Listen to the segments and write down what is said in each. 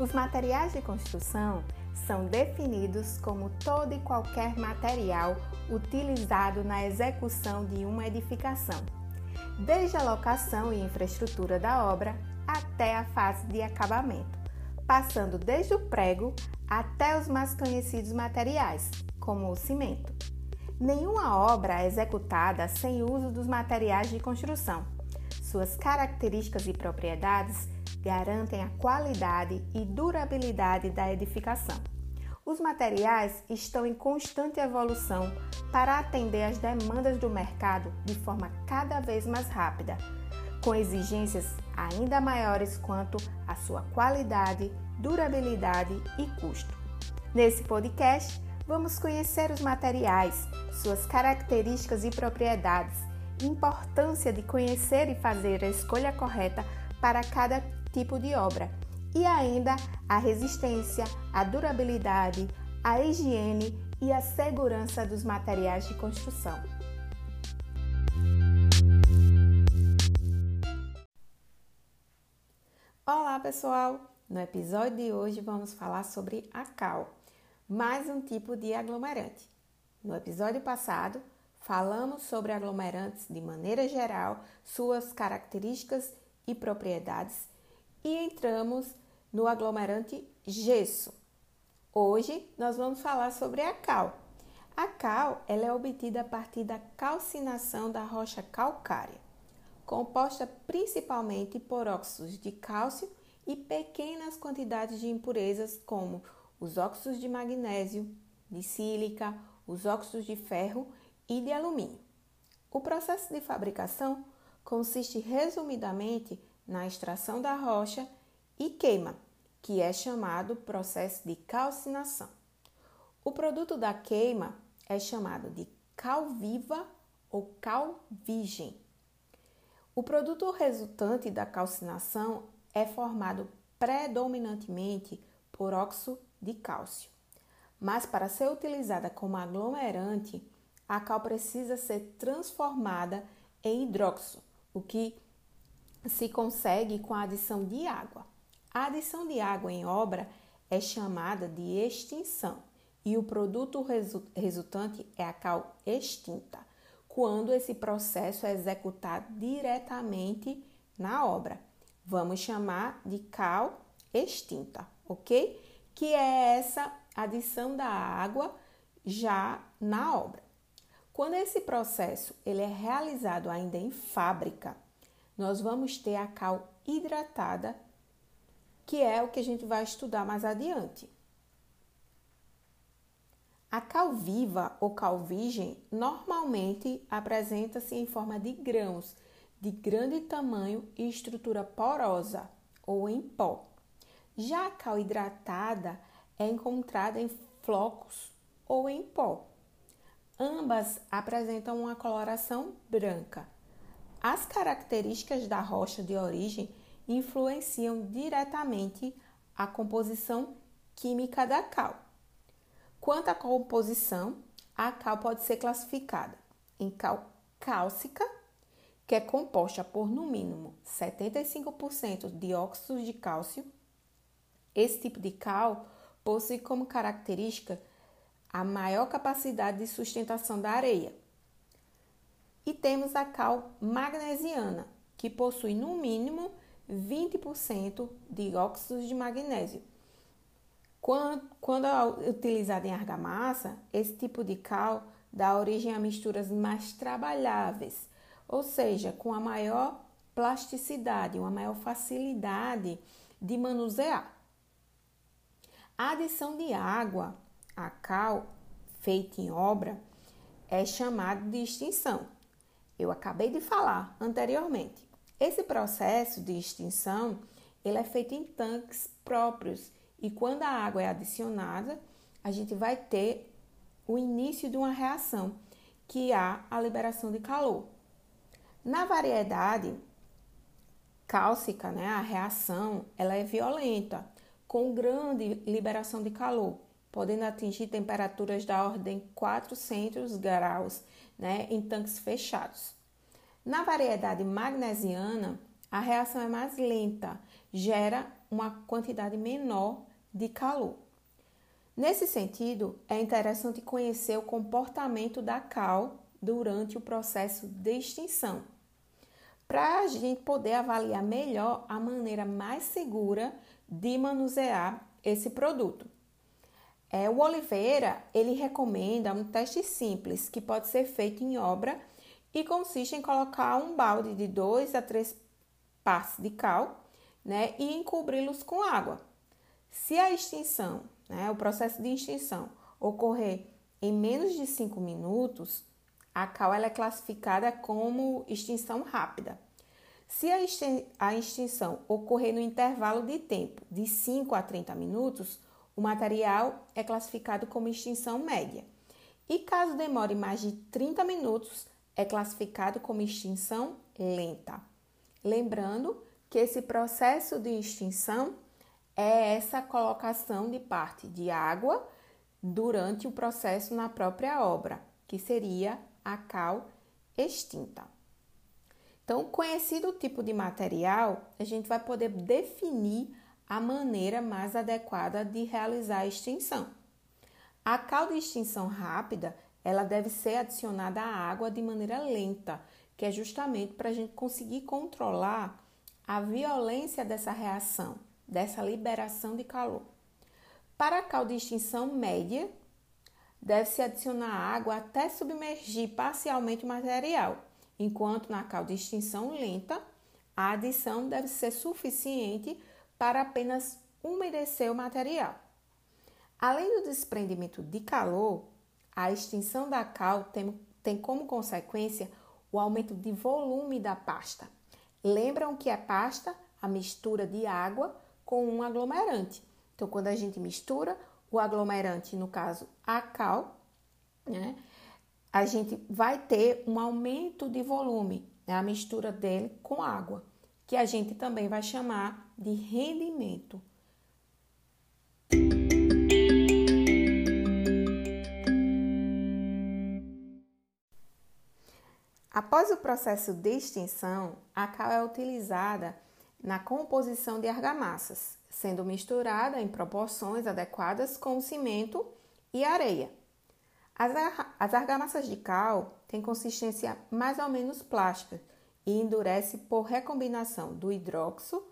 Os materiais de construção são definidos como todo e qualquer material utilizado na execução de uma edificação, desde a locação e infraestrutura da obra até a fase de acabamento, passando desde o prego até os mais conhecidos materiais, como o cimento. Nenhuma obra é executada sem uso dos materiais de construção. Suas características e propriedades garantem a qualidade e durabilidade da edificação. Os materiais estão em constante evolução para atender às demandas do mercado de forma cada vez mais rápida, com exigências ainda maiores quanto à sua qualidade, durabilidade e custo. Nesse podcast, vamos conhecer os materiais, suas características e propriedades, importância de conhecer e fazer a escolha correta para cada tipo de obra e ainda a resistência, a durabilidade, a higiene e a segurança dos materiais de construção. Olá, pessoal! No episódio de hoje vamos falar sobre a cal, mais um tipo de aglomerante. No episódio passado, falamos sobre aglomerantes de maneira geral, suas características e propriedades e entramos no aglomerante gesso. Hoje nós vamos falar sobre a cal. A cal ela é obtida a partir da calcinação da rocha calcária, composta principalmente por óxidos de cálcio e pequenas quantidades de impurezas como os óxidos de magnésio, de sílica, os óxidos de ferro e de alumínio. O processo de fabricação consiste resumidamente na extração da rocha e queima, que é chamado processo de calcinação. O produto da queima é chamado de cal viva ou cal virgem. O produto resultante da calcinação é formado predominantemente por óxido de cálcio. Mas para ser utilizada como aglomerante, a cal precisa ser transformada em hidróxido, o que se consegue com a adição de água. A adição de água em obra é chamada de extinção e o produto resu resultante é a cal extinta, quando esse processo é executado diretamente na obra. Vamos chamar de cal extinta, ok? Que é essa adição da água já na obra. Quando esse processo ele é realizado ainda em fábrica, nós vamos ter a cal hidratada que é o que a gente vai estudar mais adiante. A cal viva ou cal virgem normalmente apresenta-se em forma de grãos de grande tamanho e estrutura porosa ou em pó. Já a cal hidratada é encontrada em flocos ou em pó. Ambas apresentam uma coloração branca. As características da rocha de origem influenciam diretamente a composição química da cal. Quanto à composição, a cal pode ser classificada em cal cálcica, que é composta por no mínimo 75% de óxidos de cálcio. Esse tipo de cal possui como característica a maior capacidade de sustentação da areia. E temos a cal magnesiana, que possui no mínimo 20% de óxidos de magnésio. Quando, quando utilizado em argamassa, esse tipo de cal dá origem a misturas mais trabalháveis, ou seja, com a maior plasticidade, uma maior facilidade de manusear. A adição de água à cal feita em obra é chamada de extinção. Eu acabei de falar anteriormente. Esse processo de extinção ele é feito em tanques próprios e quando a água é adicionada, a gente vai ter o início de uma reação, que há a liberação de calor. Na variedade cálcica, né, a reação ela é violenta, com grande liberação de calor, podendo atingir temperaturas da ordem 400 graus né, em tanques fechados. Na variedade magnesiana, a reação é mais lenta, gera uma quantidade menor de calor. Nesse sentido, é interessante conhecer o comportamento da cal durante o processo de extinção, para a gente poder avaliar melhor a maneira mais segura de manusear esse produto. É, o Oliveira ele recomenda um teste simples que pode ser feito em obra e consiste em colocar um balde de 2 a 3 partes de cal né, e encobri-los com água. Se a extinção, né, o processo de extinção, ocorrer em menos de 5 minutos, a cal é classificada como extinção rápida. Se a extinção ocorrer no intervalo de tempo de 5 a 30 minutos, o material é classificado como extinção média. E caso demore mais de 30 minutos, é classificado como extinção lenta. Lembrando que esse processo de extinção é essa colocação de parte de água durante o processo na própria obra, que seria a cal extinta. Então, conhecido o tipo de material, a gente vai poder definir a maneira mais adequada de realizar a extinção. A cal de extinção rápida, ela deve ser adicionada à água de maneira lenta, que é justamente para a gente conseguir controlar a violência dessa reação, dessa liberação de calor. Para a cal de extinção média, deve-se adicionar água até submergir parcialmente o material, enquanto na cal de extinção lenta, a adição deve ser suficiente para apenas umedecer o material. Além do desprendimento de calor, a extinção da cal tem, tem como consequência o aumento de volume da pasta. Lembram que a pasta? A mistura de água com um aglomerante. Então, quando a gente mistura o aglomerante, no caso a cal, né, a gente vai ter um aumento de volume, né, a mistura dele com água que a gente também vai chamar de rendimento. Após o processo de extinção, a cal é utilizada na composição de argamassas, sendo misturada em proporções adequadas com cimento e areia. As, argamassas de cal têm consistência mais ou menos plástica e endurece por recombinação do hidróxido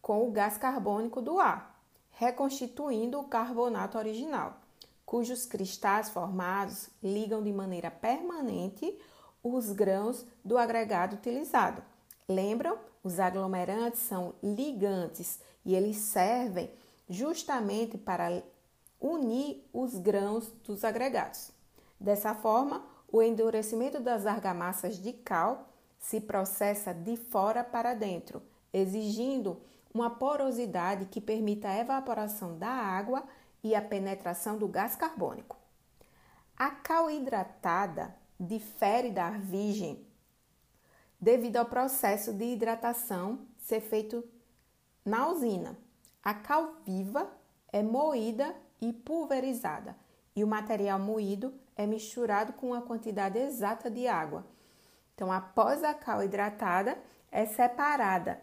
com o gás carbônico do ar, reconstituindo o carbonato original, cujos cristais formados ligam de maneira permanente os grãos do agregado utilizado. Lembram? Os aglomerantes são ligantes e eles servem justamente para unir os grãos dos agregados. Dessa forma, o endurecimento das argamassas de cal se processa de fora para dentro, exigindo uma porosidade que permita a evaporação da água e a penetração do gás carbônico. A cal hidratada difere da virgem devido ao processo de hidratação ser feito na usina. A cal viva é moída e pulverizada, e o material moído é misturado com uma quantidade exata de água então, após a cal hidratada, é separada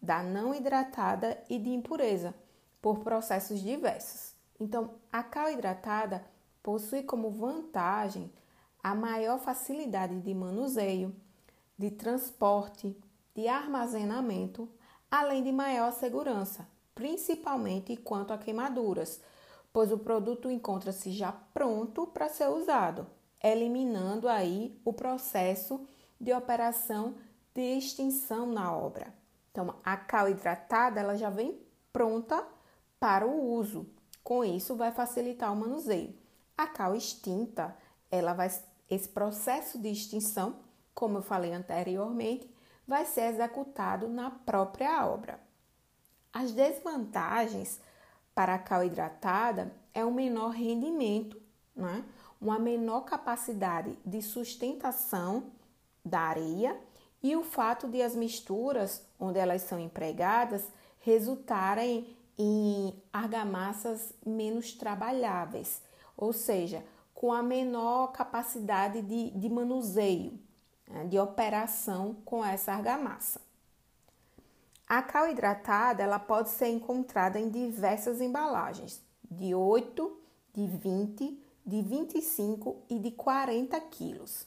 da não hidratada e de impureza por processos diversos. Então, a cal hidratada possui como vantagem a maior facilidade de manuseio, de transporte, de armazenamento, além de maior segurança, principalmente quanto a queimaduras, pois o produto encontra-se já pronto para ser usado eliminando aí o processo de operação de extinção na obra. Então, a cal hidratada ela já vem pronta para o uso. Com isso, vai facilitar o manuseio. A cal extinta, ela vai esse processo de extinção, como eu falei anteriormente, vai ser executado na própria obra. As desvantagens para a cal hidratada é o menor rendimento, né? Uma menor capacidade de sustentação da areia e o fato de as misturas onde elas são empregadas resultarem em argamassas menos trabalháveis, ou seja, com a menor capacidade de, de manuseio, né, de operação com essa argamassa. A cal hidratada ela pode ser encontrada em diversas embalagens, de 8, de 20, de 25 e de 40 quilos.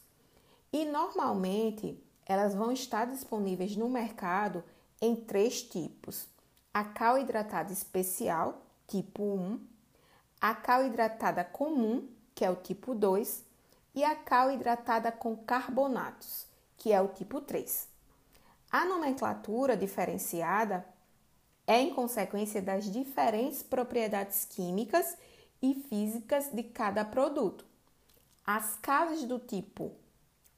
E normalmente elas vão estar disponíveis no mercado em três tipos: a cal hidratada especial, tipo 1, a cal hidratada comum, que é o tipo 2, e a cal hidratada com carbonatos, que é o tipo 3. A nomenclatura diferenciada é em consequência das diferentes propriedades químicas e físicas de cada produto. As calas do tipo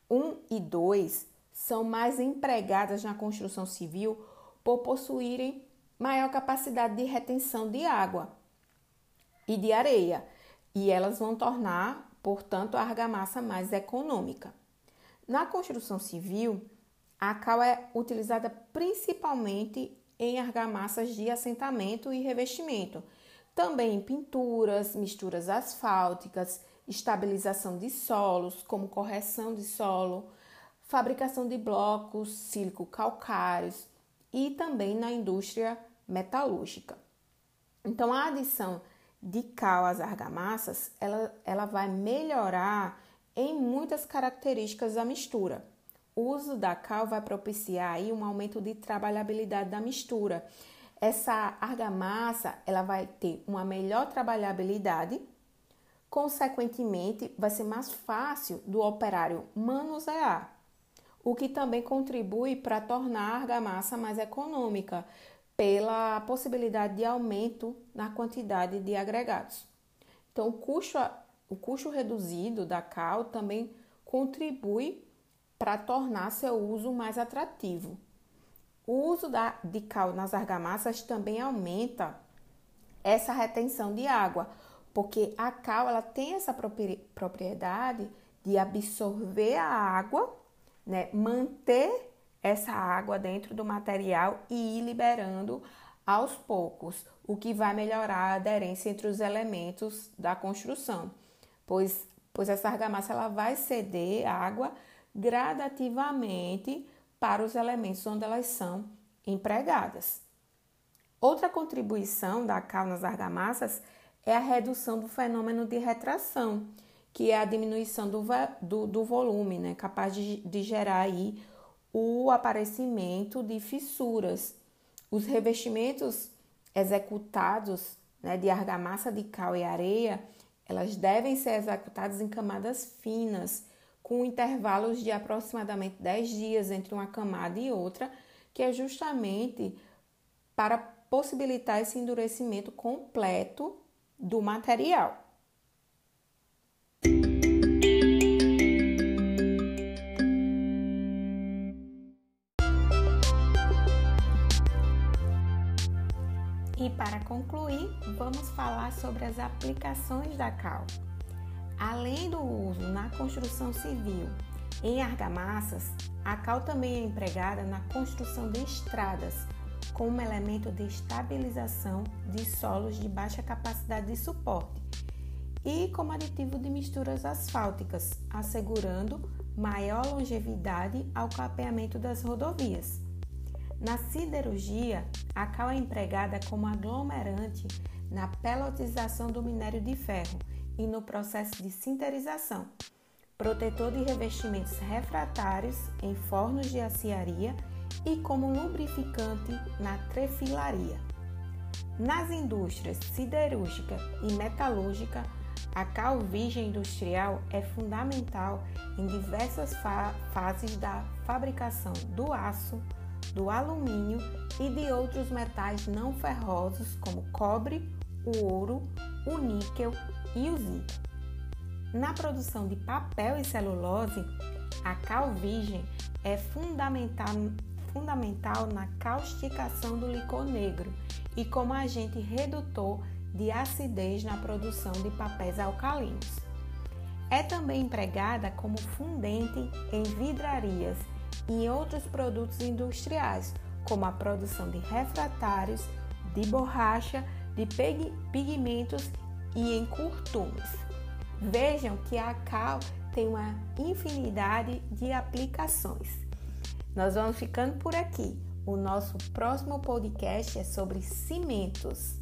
1 e 2 são mais empregadas na construção civil por possuírem maior capacidade de retenção de água e de areia, e elas vão tornar, portanto, a argamassa mais econômica. Na construção civil, a cal é utilizada principalmente em argamassas de assentamento e revestimento, também em pinturas, misturas asfálticas, estabilização de solos, como correção de solo, fabricação de blocos sílico-calcários e também na indústria metalúrgica. Então, a adição de cal às argamassas, ela, ela vai melhorar em muitas características da mistura. O uso da cal vai propiciar aí um aumento de trabalhabilidade da mistura. Essa argamassa ela vai ter uma melhor trabalhabilidade, consequentemente, vai ser mais fácil do operário manusear, o que também contribui para tornar a argamassa mais econômica pela possibilidade de aumento na quantidade de agregados. Então, o custo, o custo reduzido da cal também contribui para tornar seu uso mais atrativo. O uso da, de cal nas argamassas também aumenta essa retenção de água, porque a cal ela tem essa propriedade de absorver a água, né, manter essa água dentro do material e ir liberando aos poucos, o que vai melhorar a aderência entre os elementos da construção, pois, pois essa argamassa ela vai ceder água gradativamente para os elementos onde elas são empregadas. Outra contribuição da cal nas argamassas é a redução do fenômeno de retração, que é a diminuição do, do, do volume, né, capaz de, de gerar aí o aparecimento de fissuras. Os revestimentos executados né, de argamassa de cal e areia, elas devem ser executadas em camadas finas, com intervalos de aproximadamente 10 dias entre uma camada e outra, que é justamente para possibilitar esse endurecimento completo do material. E para concluir, vamos falar sobre as aplicações da cal. Além do uso na construção civil em argamassas, a cal também é empregada na construção de estradas, como elemento de estabilização de solos de baixa capacidade de suporte e como aditivo de misturas asfálticas, assegurando maior longevidade ao capeamento das rodovias. Na siderurgia, a cal é empregada como aglomerante na pelotização do minério de ferro e no processo de sinterização, protetor de revestimentos refratários em fornos de aciaria e como lubrificante na trefilaria. Nas indústrias siderúrgica e metalúrgica, a cal virgem industrial é fundamental em diversas fa fases da fabricação do aço, do alumínio e de outros metais não ferrosos como cobre, o ouro, o níquel e o zinco. Na produção de papel e celulose, a cal virgem é fundamental, fundamental na causticação do licor negro e como agente redutor de acidez na produção de papéis alcalinos. É também empregada como fundente em vidrarias e em outros produtos industriais, como a produção de refratários, de borracha, de pigmentos e em curtumes. Vejam que a cal tem uma infinidade de aplicações. Nós vamos ficando por aqui. O nosso próximo podcast é sobre cimentos.